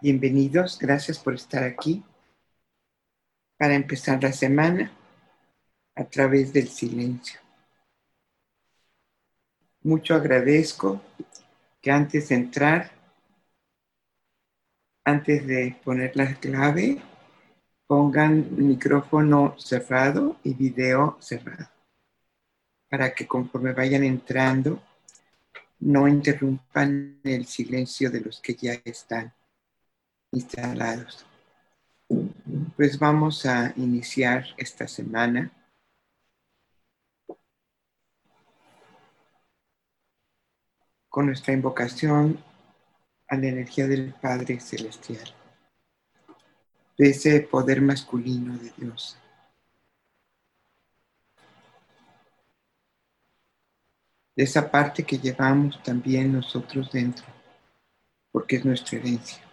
Bienvenidos, gracias por estar aquí para empezar la semana a través del silencio. Mucho agradezco que antes de entrar, antes de poner la clave, pongan micrófono cerrado y video cerrado para que conforme vayan entrando no interrumpan el silencio de los que ya están instalados. Pues vamos a iniciar esta semana con nuestra invocación a la energía del Padre Celestial, de ese poder masculino de Dios. De esa parte que llevamos también nosotros dentro, porque es nuestra herencia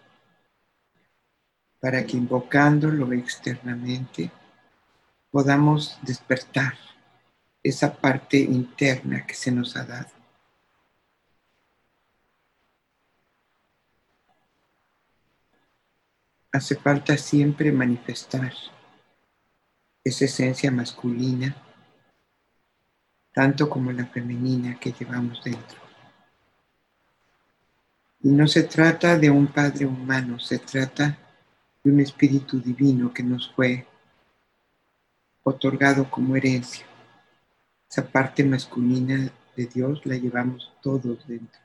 para que invocándolo externamente podamos despertar esa parte interna que se nos ha dado. Hace falta siempre manifestar esa esencia masculina, tanto como la femenina que llevamos dentro. Y no se trata de un padre humano, se trata de un espíritu divino que nos fue otorgado como herencia. Esa parte masculina de Dios la llevamos todos dentro,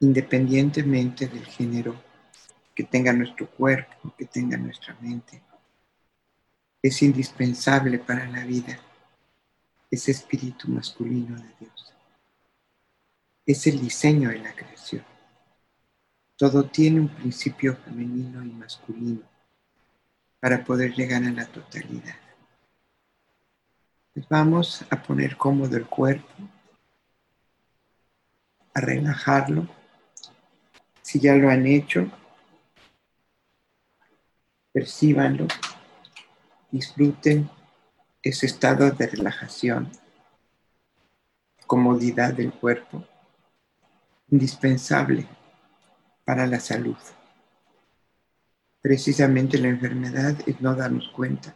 independientemente del género que tenga nuestro cuerpo, que tenga nuestra mente. Es indispensable para la vida ese espíritu masculino de Dios. Es el diseño de la creación. Todo tiene un principio femenino y masculino para poder llegar a la totalidad. Pues vamos a poner cómodo el cuerpo, a relajarlo. Si ya lo han hecho, percíbanlo, disfruten ese estado de relajación, comodidad del cuerpo, indispensable para la salud. Precisamente la enfermedad es no darnos cuenta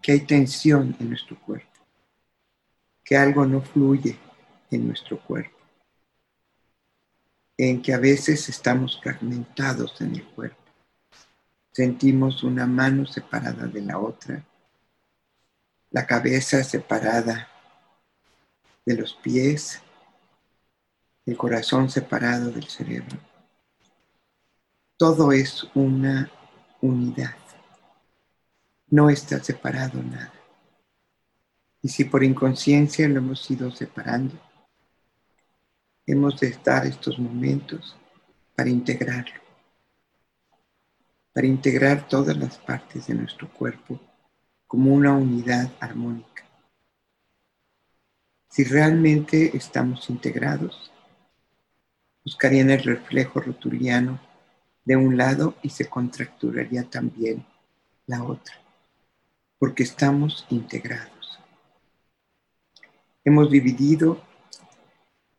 que hay tensión en nuestro cuerpo, que algo no fluye en nuestro cuerpo, en que a veces estamos fragmentados en el cuerpo. Sentimos una mano separada de la otra, la cabeza separada de los pies, el corazón separado del cerebro todo es una unidad. No está separado nada. Y si por inconsciencia lo hemos ido separando, hemos de estar estos momentos para integrarlo, para integrar todas las partes de nuestro cuerpo como una unidad armónica. Si realmente estamos integrados, buscarían el reflejo rotuliano de un lado y se contracturaría también la otra, porque estamos integrados. Hemos dividido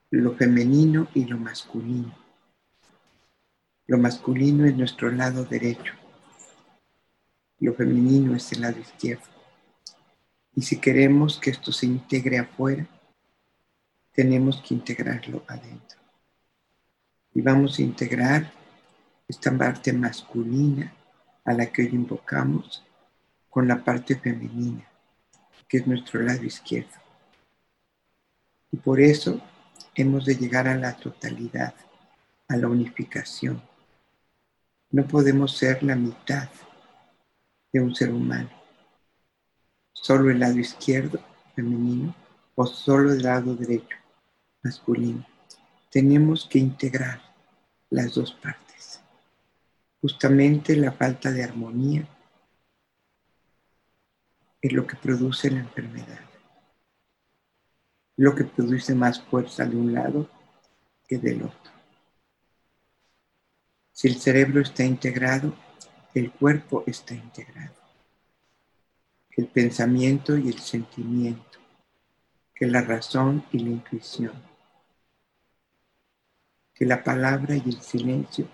lo femenino y lo masculino. Lo masculino es nuestro lado derecho, lo femenino es el lado izquierdo. Y si queremos que esto se integre afuera, tenemos que integrarlo adentro. Y vamos a integrar esta parte masculina a la que hoy invocamos con la parte femenina, que es nuestro lado izquierdo. Y por eso hemos de llegar a la totalidad, a la unificación. No podemos ser la mitad de un ser humano, solo el lado izquierdo, femenino, o solo el lado derecho, masculino. Tenemos que integrar las dos partes justamente la falta de armonía es lo que produce la enfermedad, lo que produce más fuerza de un lado que del otro. Si el cerebro está integrado, el cuerpo está integrado. El pensamiento y el sentimiento, que la razón y la intuición. que la palabra y el silencio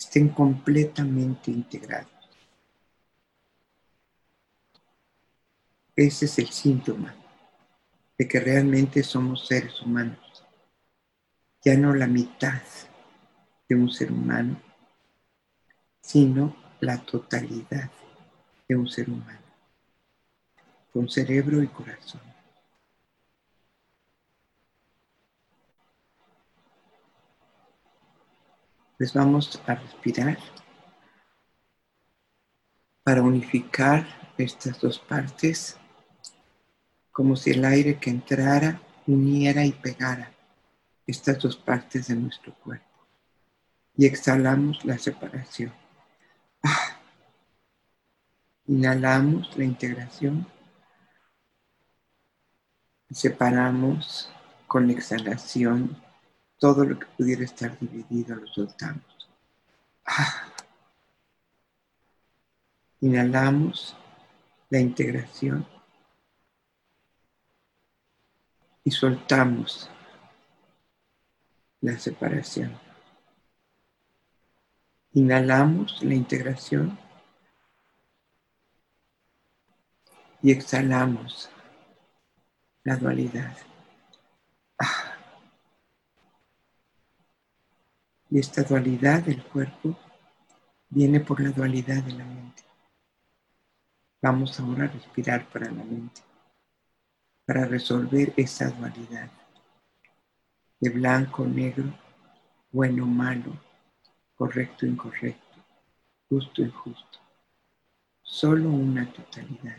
estén completamente integrados. Ese es el síntoma de que realmente somos seres humanos, ya no la mitad de un ser humano, sino la totalidad de un ser humano, con cerebro y corazón. Pues vamos a respirar para unificar estas dos partes, como si el aire que entrara uniera y pegara estas dos partes de nuestro cuerpo. Y exhalamos la separación. Ah. Inhalamos la integración separamos con exhalación todo lo que pudiera estar dividido lo soltamos. Ah. Inhalamos la integración y soltamos la separación. Inhalamos la integración y exhalamos la dualidad. Y esta dualidad del cuerpo viene por la dualidad de la mente. Vamos ahora a respirar para la mente, para resolver esa dualidad de blanco, negro, bueno, malo, correcto, incorrecto, justo, injusto. Solo una totalidad.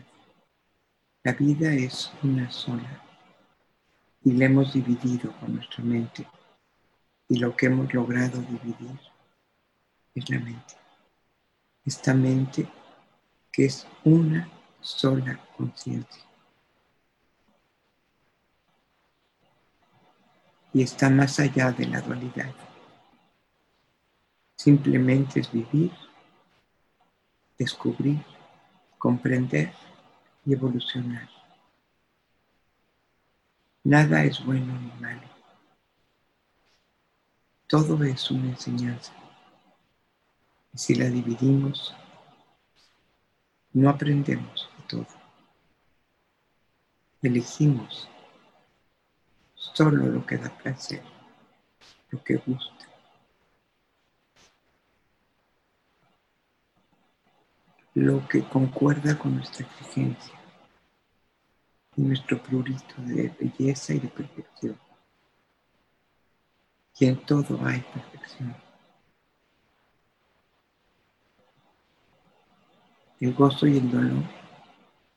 La vida es una sola y la hemos dividido con nuestra mente y lo que hemos logrado dividir es la mente. Esta mente que es una sola conciencia. Y está más allá de la dualidad. Simplemente es vivir, descubrir, comprender y evolucionar. Nada es bueno ni malo. Todo es una enseñanza. Y si la dividimos, no aprendemos de todo. Elegimos solo lo que da placer, lo que gusta. Lo que concuerda con nuestra exigencia y nuestro prurito de belleza y de perfección en todo hay perfección. El gozo y el dolor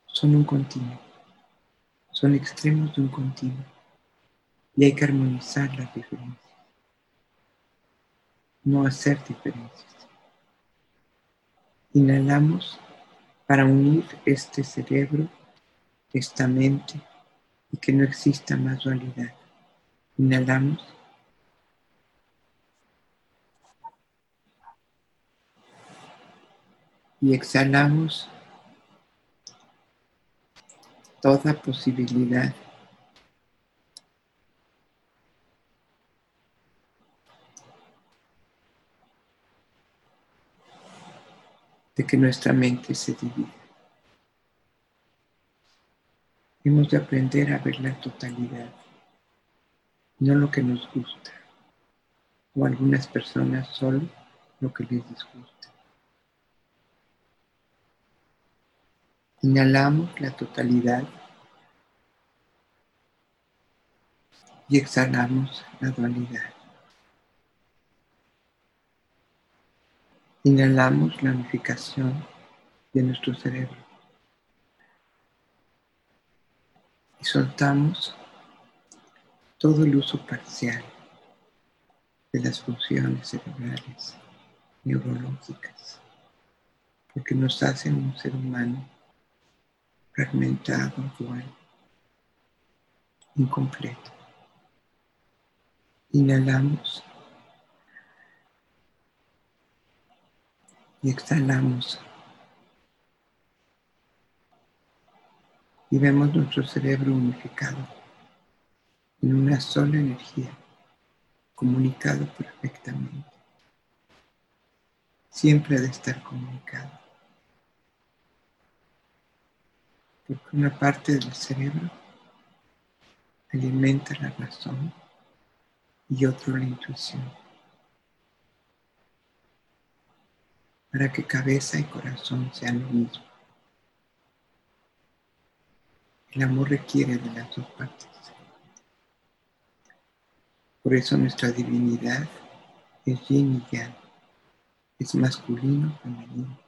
son un continuo, son extremos de un continuo y hay que armonizar las diferencias, no hacer diferencias. Inhalamos para unir este cerebro, esta mente y que no exista más dualidad. Inhalamos y exhalamos toda posibilidad de que nuestra mente se divida. Hemos de aprender a ver la totalidad, no lo que nos gusta, o algunas personas solo lo que les disgusta. Inhalamos la totalidad y exhalamos la dualidad. Inhalamos la unificación de nuestro cerebro y soltamos todo el uso parcial de las funciones cerebrales, neurológicas, porque nos hacen un ser humano fragmentado, dual, incompleto. Inhalamos y exhalamos. Y vemos nuestro cerebro unificado en una sola energía, comunicado perfectamente. Siempre ha de estar comunicado. Porque una parte del cerebro alimenta la razón y otro la intuición. Para que cabeza y corazón sean lo mismo. El amor requiere de las dos partes. Por eso nuestra divinidad es yin y yang, es masculino, femenino.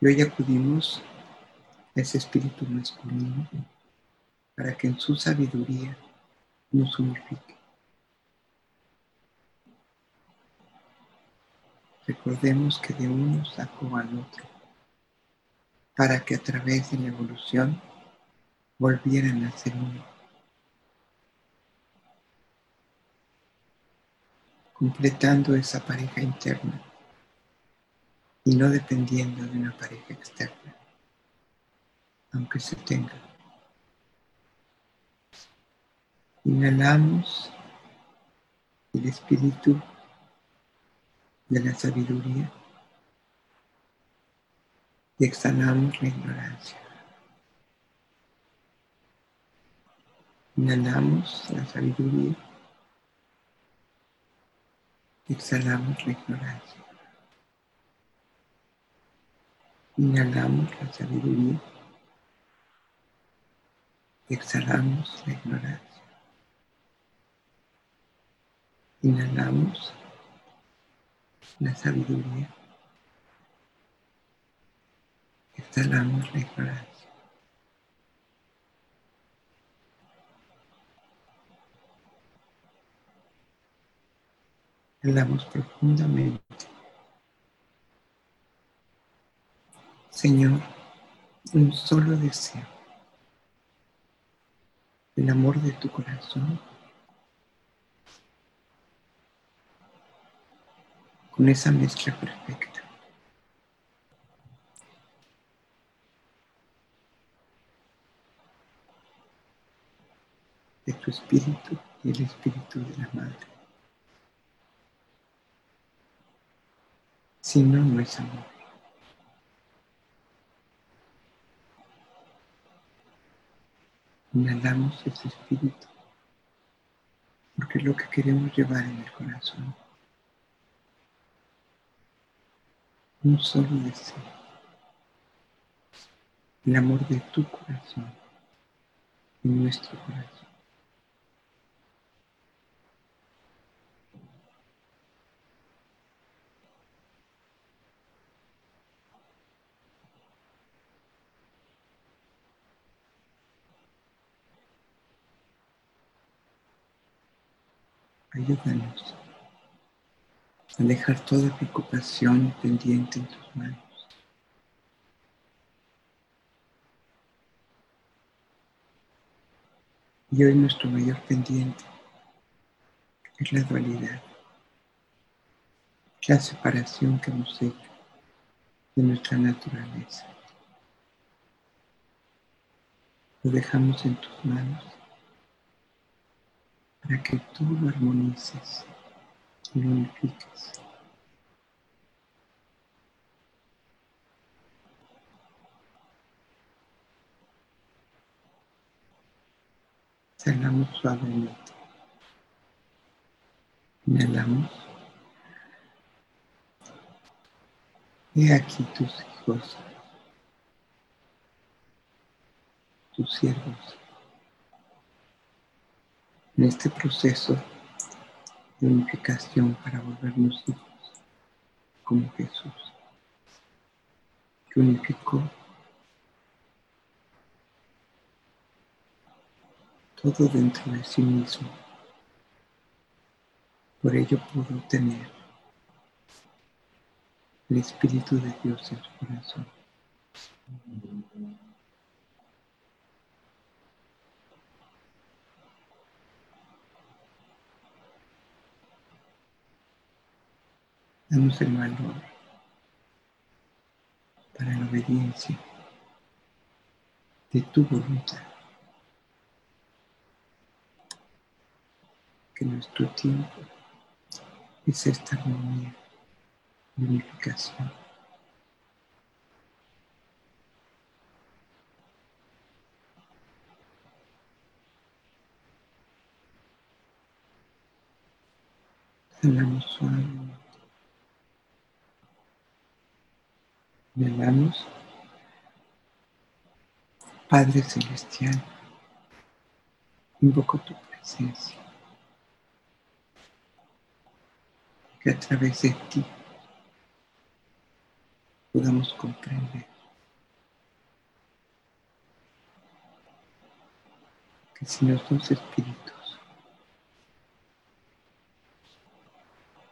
Y hoy acudimos a ese espíritu masculino para que en su sabiduría nos unifique. Recordemos que de uno sacó al otro para que a través de la evolución volvieran a ser uno. completando esa pareja interna y no dependiendo de una pareja externa, aunque se tenga. Inhalamos el espíritu de la sabiduría y exhalamos la ignorancia. Inhalamos la sabiduría y exhalamos la ignorancia. Inhalamos la sabiduría exhalamos la ignorancia. Inhalamos la sabiduría. Exhalamos la ignorancia. Inhalamos profundamente. Señor, un solo deseo. El amor de tu corazón con esa mezcla perfecta. de tu espíritu y el espíritu de la madre. Si no, no es amor. Inhalamos ese espíritu porque es lo que queremos llevar en el corazón. un solo deseo, el amor de tu corazón y nuestro corazón. Ayúdanos a dejar toda preocupación pendiente en tus manos. Y hoy nuestro mayor pendiente es la dualidad, la separación que hemos hecho de nuestra naturaleza. Lo dejamos en tus manos para que tú lo armonices y lo unifiques. Cerramos suavemente. Inhalamos. He aquí tus hijos, tus siervos. En este proceso de unificación para volvernos hijos como Jesús, que unificó todo dentro de sí mismo. Por ello pudo tener el Espíritu de Dios en su corazón. El valor para la obediencia de tu voluntad. que nuestro tiempo es esta armonía unificación. Inhalamos suavemente. Inhalamos. Padre Celestial, invoco tu presencia. Que a través de ti podamos comprender que si los dos espíritus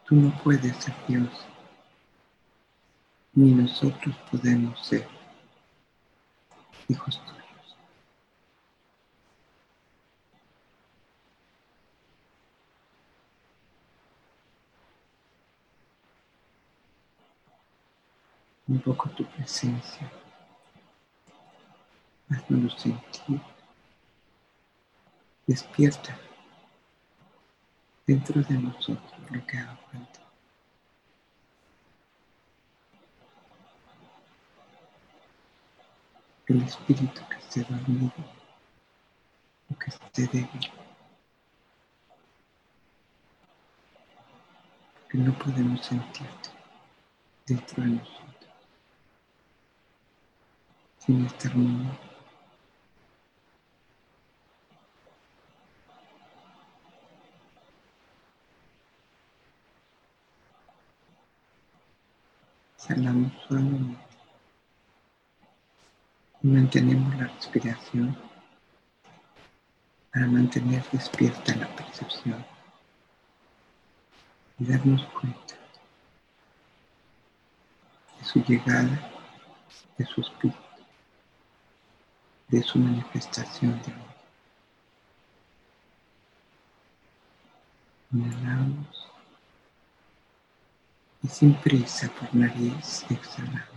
Tú no puedes ser Dios, ni nosotros podemos ser hijos tuyos. Un poco tu presencia, haznos sentir, despierta dentro de nosotros lo que haga falta. El espíritu que esté dormido o que esté débil. Porque no podemos sentirte dentro de nosotros sin esta armonía. Exhalamos suavemente. Mantenemos la respiración para mantener despierta la percepción y darnos cuenta de su llegada, de su espíritu, de su manifestación de hoy. Inhalamos y sin prisa por nariz exhalamos.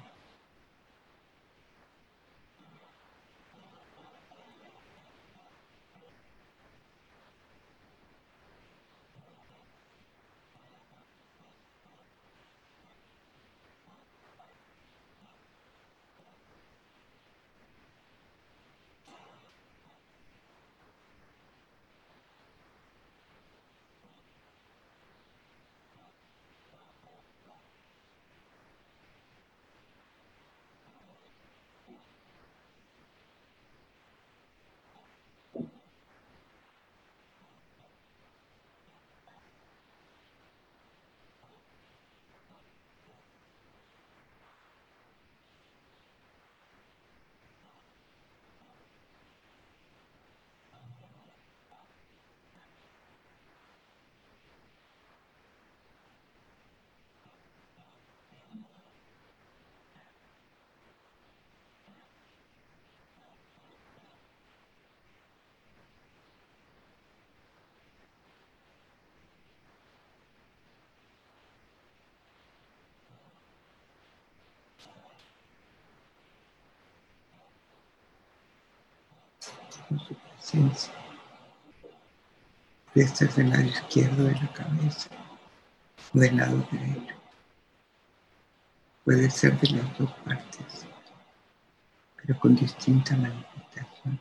Su presencia. Este es del lado izquierdo de la cabeza o del lado derecho. Puede ser de las dos partes, pero con distinta manifestación.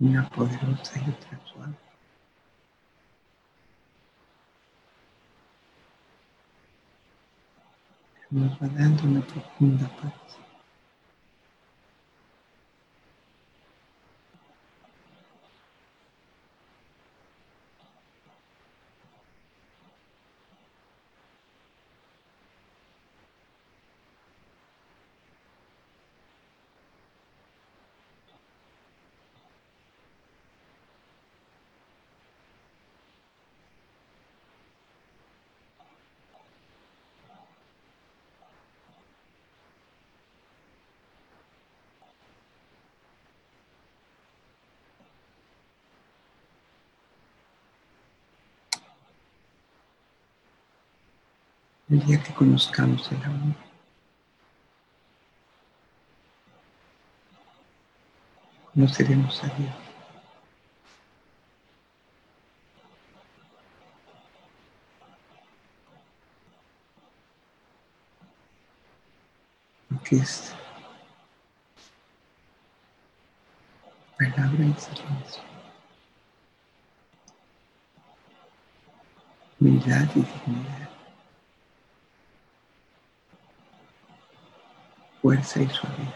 Una poderosa y otra suave. Nos va dando una profunda paz. El día que conozcamos el amor. conoceremos a Dios. Porque es palabra y silencio. Humildad y dignidad. Fuerza y suavidad.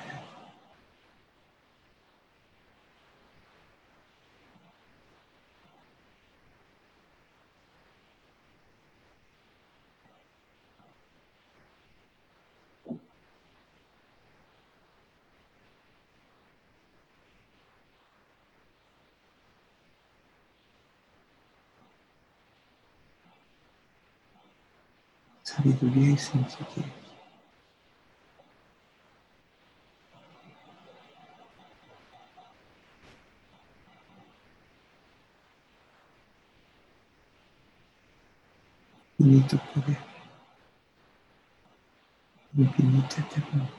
sabiduría y sencillez. Infinito poder, infinita ternura.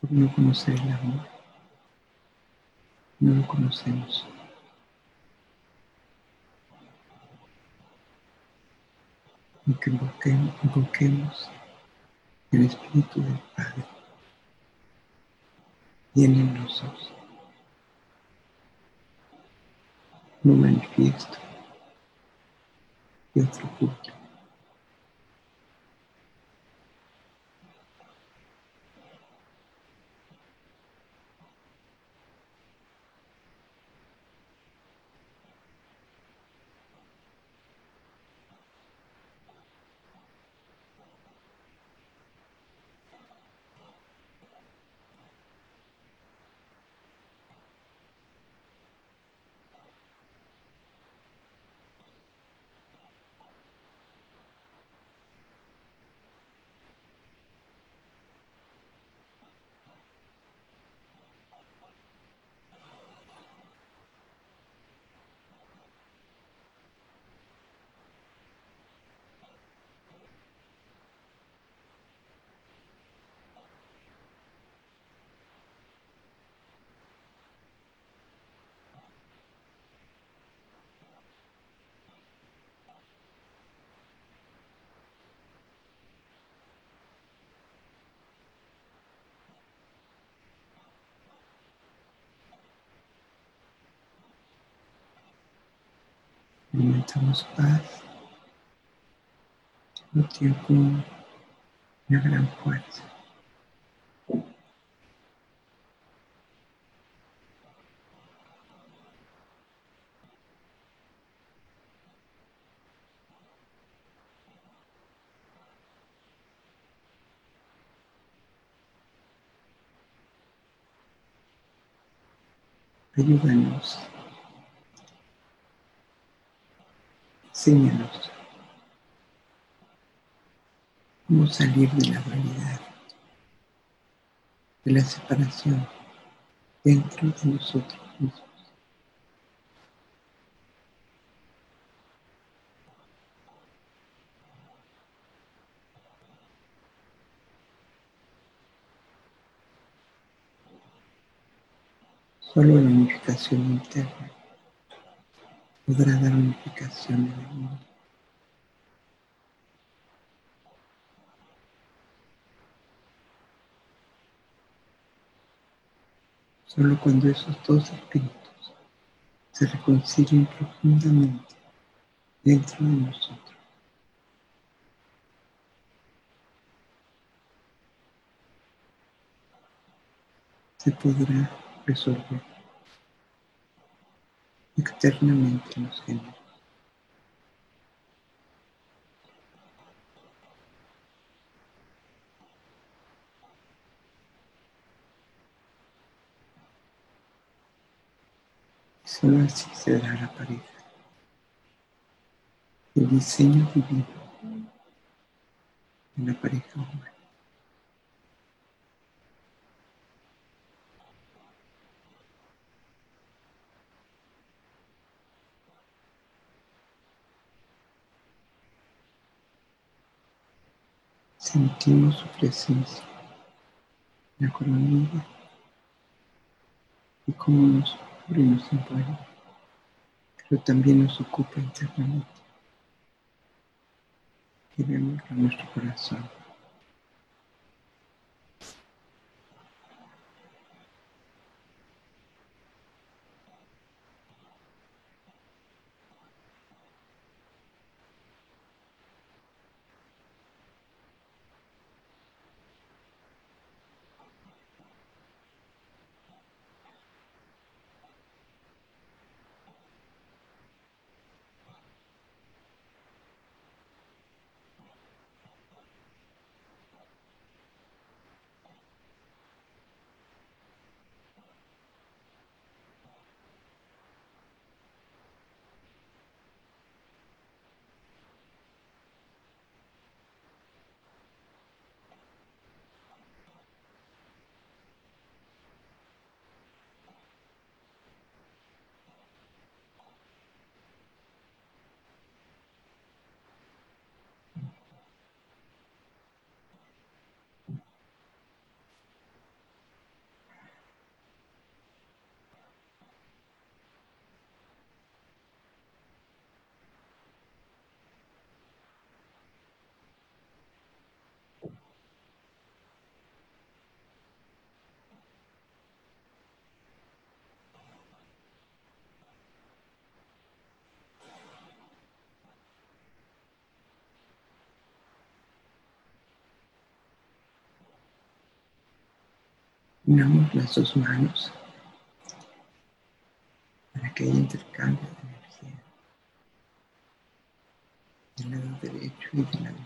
por no conocer el amor. No lo conocemos. Aunque invoquemos, invoquemos el Espíritu del Padre. Viene en nosotros. No manifiesto y otro culto. Aumentamos paz, no tiempo una gran fuerza. Ayúdanos Enséñanos cómo salir de la dualidad, de la separación dentro de nosotros mismos. Solo la unificación interna podrá dar unificación en el mundo. Solo cuando esos dos espíritus se reconcilien profundamente dentro de nosotros. Se podrá resolver externamente los géneros. Solo así se dará la pareja. El diseño divino de la pareja humana. Sentimos su presencia, la coronilla y cómo nos cubre y nos envuelve, pero también nos ocupa internamente. A nuestro corazón. Unamos las dos manos para que haya intercambio de energía del lado derecho y del lado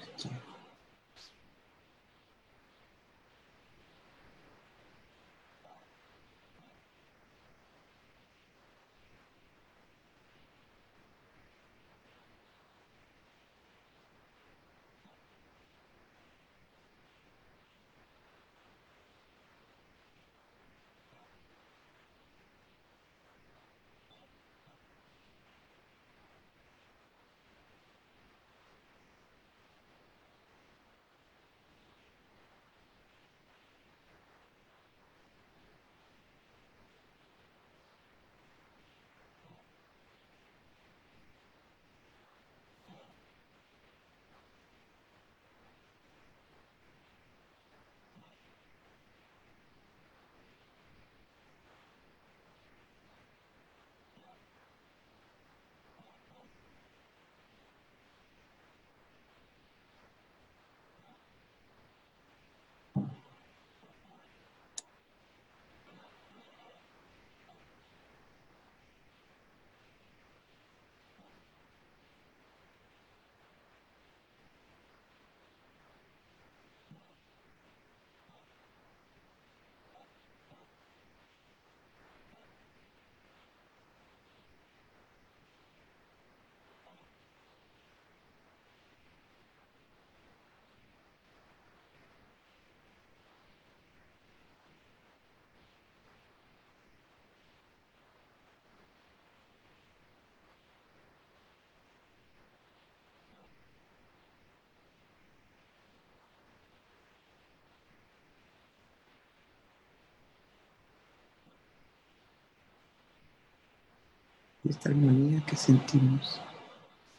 esta armonía que sentimos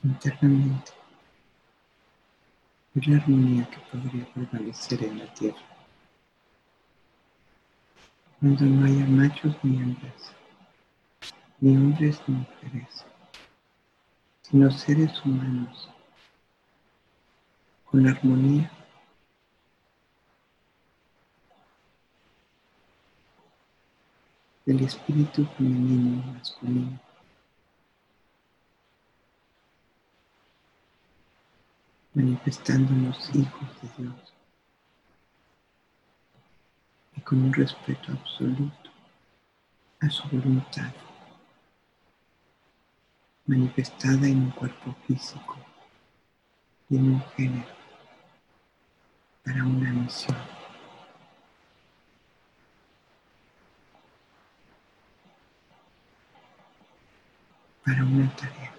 internamente es la armonía que podría prevalecer en la tierra. Cuando no haya machos ni hembras, ni hombres ni mujeres, sino seres humanos con la armonía del espíritu femenino y masculino. Manifestándonos hijos de Dios y con un respeto absoluto a su voluntad, manifestada en un cuerpo físico y en un género para una misión. para una tarea.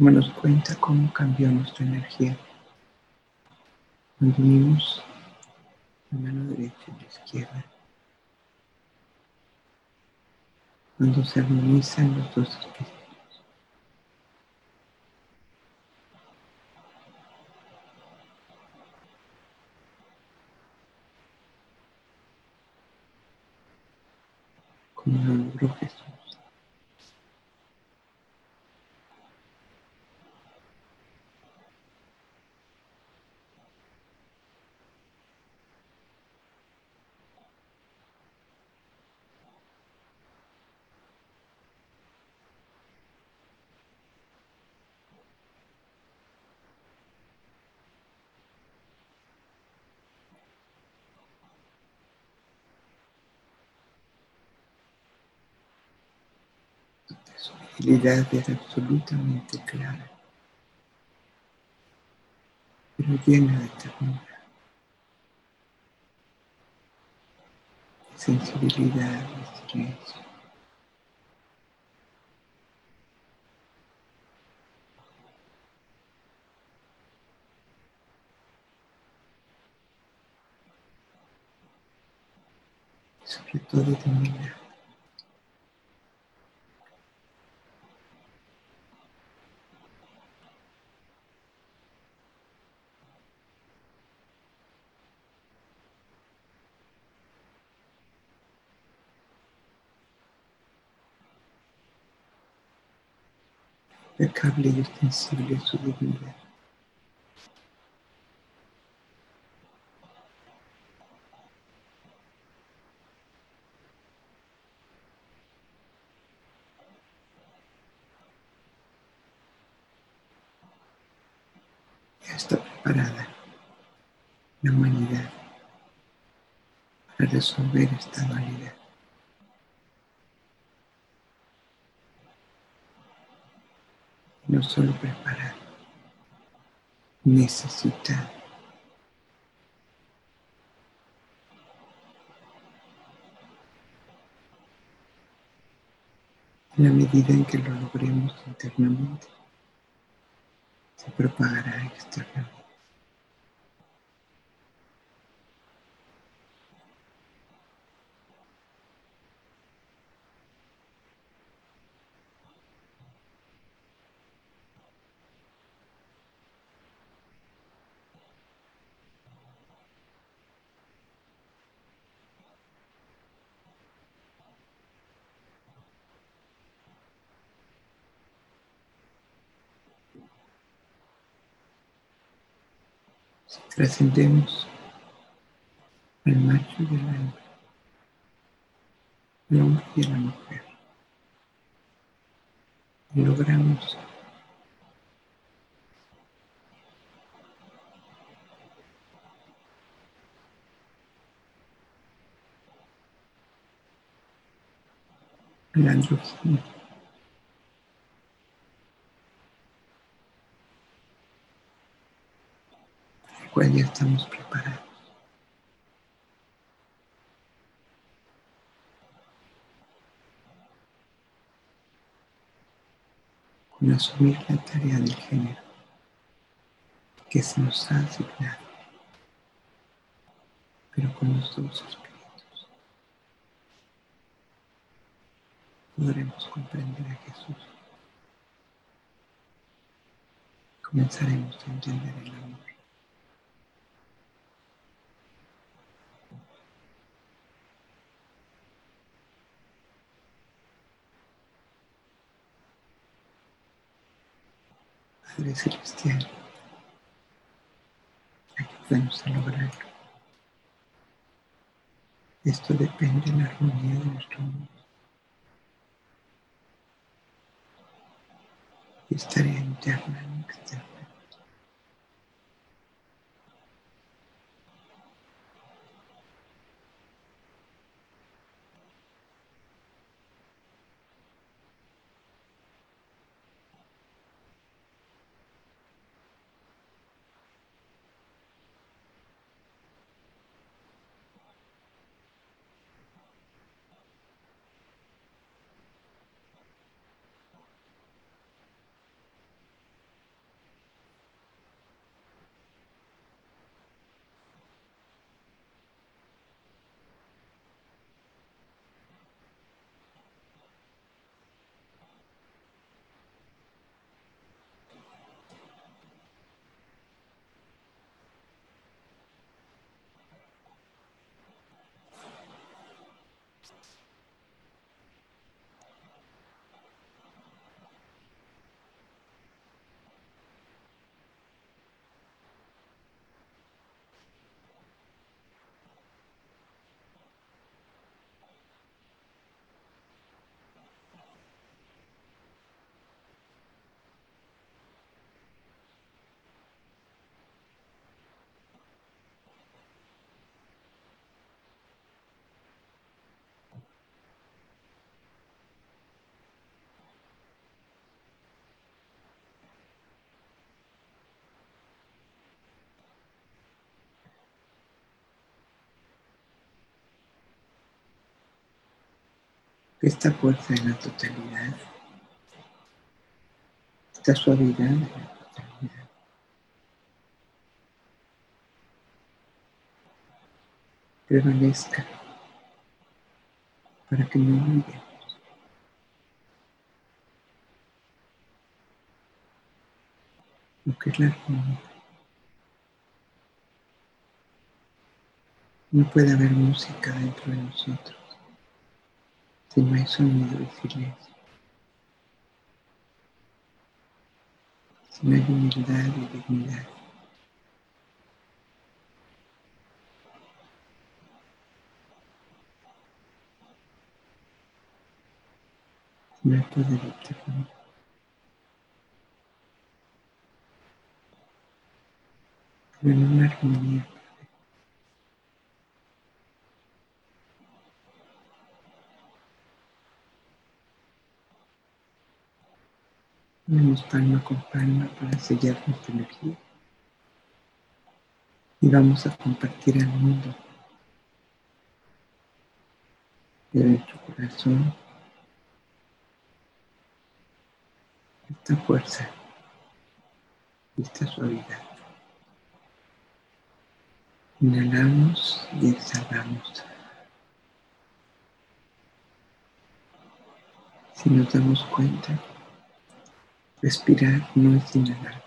Démonos cuenta cómo cambió nuestra energía. Cuando unimos la mano derecha y la izquierda. Cuando se armonizan los dos espíritus. como lo logró Jesús. Su agilidad era absolutamente clara, pero llena de ternura, de sensibilidad, de silencio. sobre todo de humildad. Impecable y ostensible su dignidad. Ya está preparada la humanidad para resolver esta dualidad. No solo preparado, necesitado. En la medida en que lo logremos internamente, se propagará externamente. Si trascendemos al macho y al hembra, al hombre y a la mujer, y logramos la androginia. Cual ya estamos preparados. Con asumir la tarea del género que se nos ha asignado, pero con los dos espíritus podremos comprender a Jesús. Comenzaremos a entender el amor. Padre Celestial, ayúdanos a lograrlo. Esto depende de la armonía de nuestro mundo. Y es tarea interna y externa. Esta fuerza de la totalidad, esta suavidad de la totalidad, prevalezca para que no olvidemos. Lo que es la armonía. No puede haber música dentro de nosotros si no hay sonido y silencio. Si no hay humildad y dignidad. Si no hay poder. Pero en una armonía Unimos palma con palma para sellar nuestra energía. Y vamos a compartir al mundo de nuestro corazón esta fuerza esta suavidad. Inhalamos y exhalamos. Si nos damos cuenta, Respirar no es inhalar,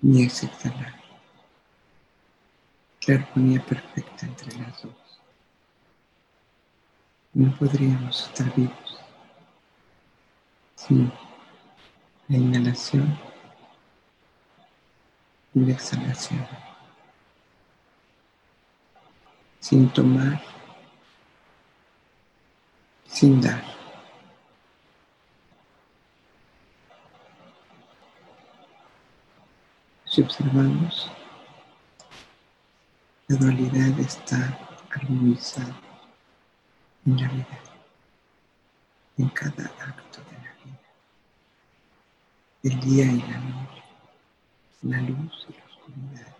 ni es exhalar. La armonía perfecta entre las dos. No podríamos estar vivos sin la inhalación y la exhalación. Sin tomar, sin dar. Si observamos, la dualidad está armonizada en la vida, en cada acto de la vida, el día y la noche, la luz y la oscuridad,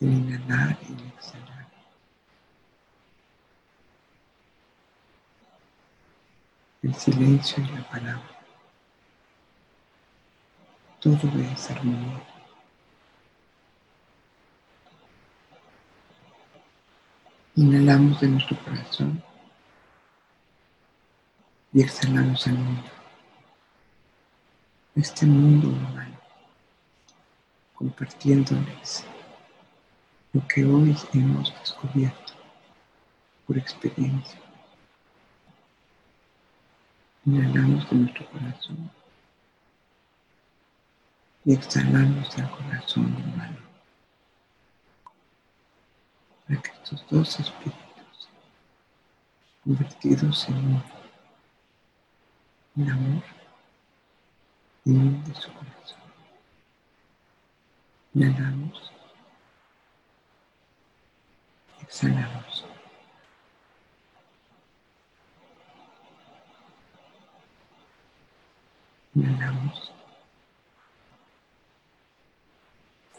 el inhalar y el exhalar. El silencio y la palabra. Todo es armonía. Inhalamos de nuestro corazón y exhalamos al mundo. Este mundo humano, compartiéndoles lo que hoy hemos descubierto por experiencia. Inhalamos de nuestro corazón y exhalamos el corazón humano. Para que estos dos espíritus, convertidos en uno, en amor, de su corazón, inhalamos, exhalamos. Inhalamos.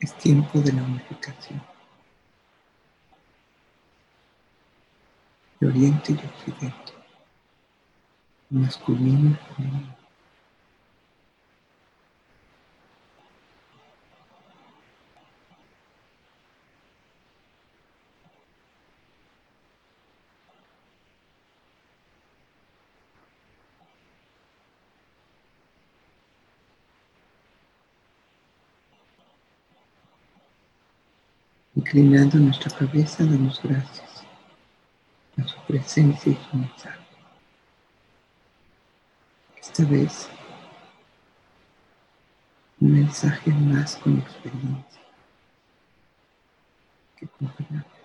Es tiempo de la unificación. De Oriente y Occidente. Masculino y femenino. Inclinando nuestra cabeza, damos gracias a su presencia y su mensaje. Esta vez, un mensaje más con experiencia que con.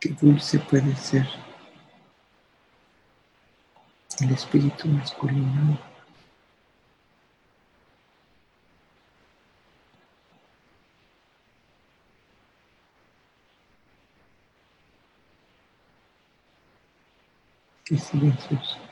Qué dulce puede ser el espíritu masculino. Qué silencioso.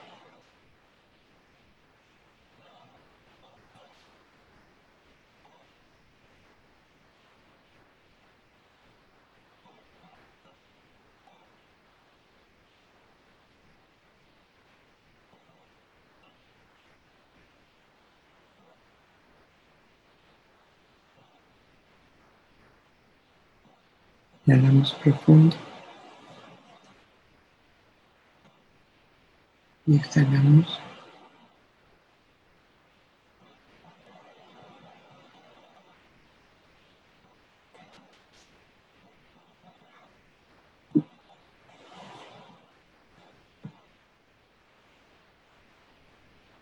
Inhalamos profundo. Y exhalamos.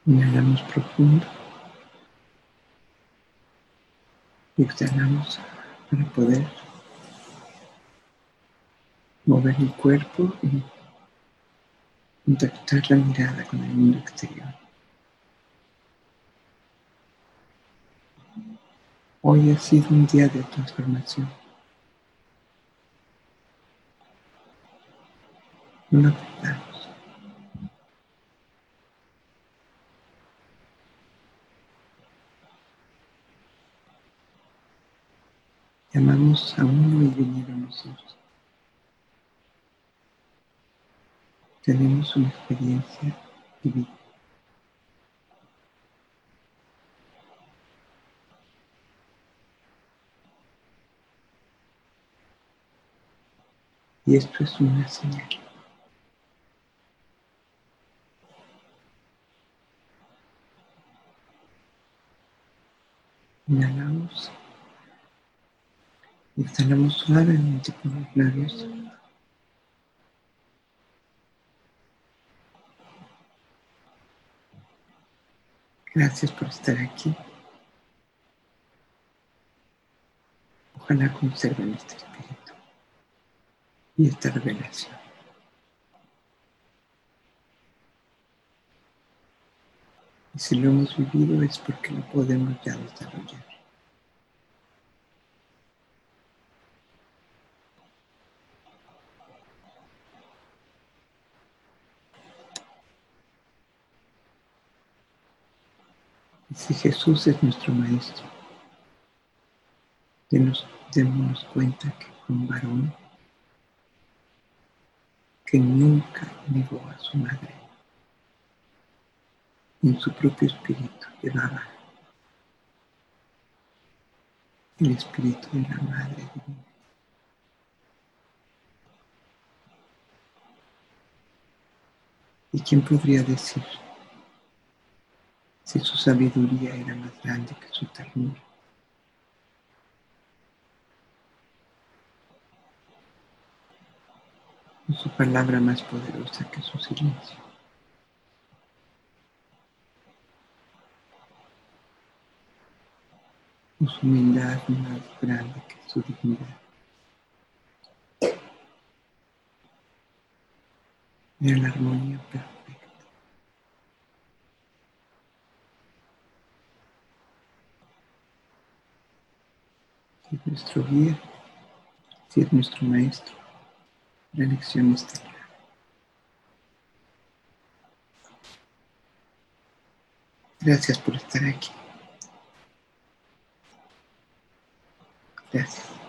Inhalamos profundo. Y exhalamos para poder mover el cuerpo y contactar la mirada con el mundo exterior. Hoy ha sido un día de transformación. No lo perdamos. Llamamos a uno y vinieron nosotros. Tenemos una experiencia divina. Y esto es una señal. Inhalamos. Exhalamos suavemente por los labios. Gracias por estar aquí. Ojalá conserven este espíritu y esta revelación. Y si lo hemos vivido es porque lo podemos ya desarrollar. Si Jesús es nuestro Maestro, démonos cuenta que fue un varón que nunca negó a su madre. En su propio espíritu llevaba el espíritu de la Madre Divina. ¿Y quién podría decir si su sabiduría era más grande que su ternura. O su palabra más poderosa que su silencio. O su humildad más grande que su dignidad. Era la armonía perfecta. es nuestro guía, si es nuestro maestro. La elección está. Gracias por estar aquí. Gracias.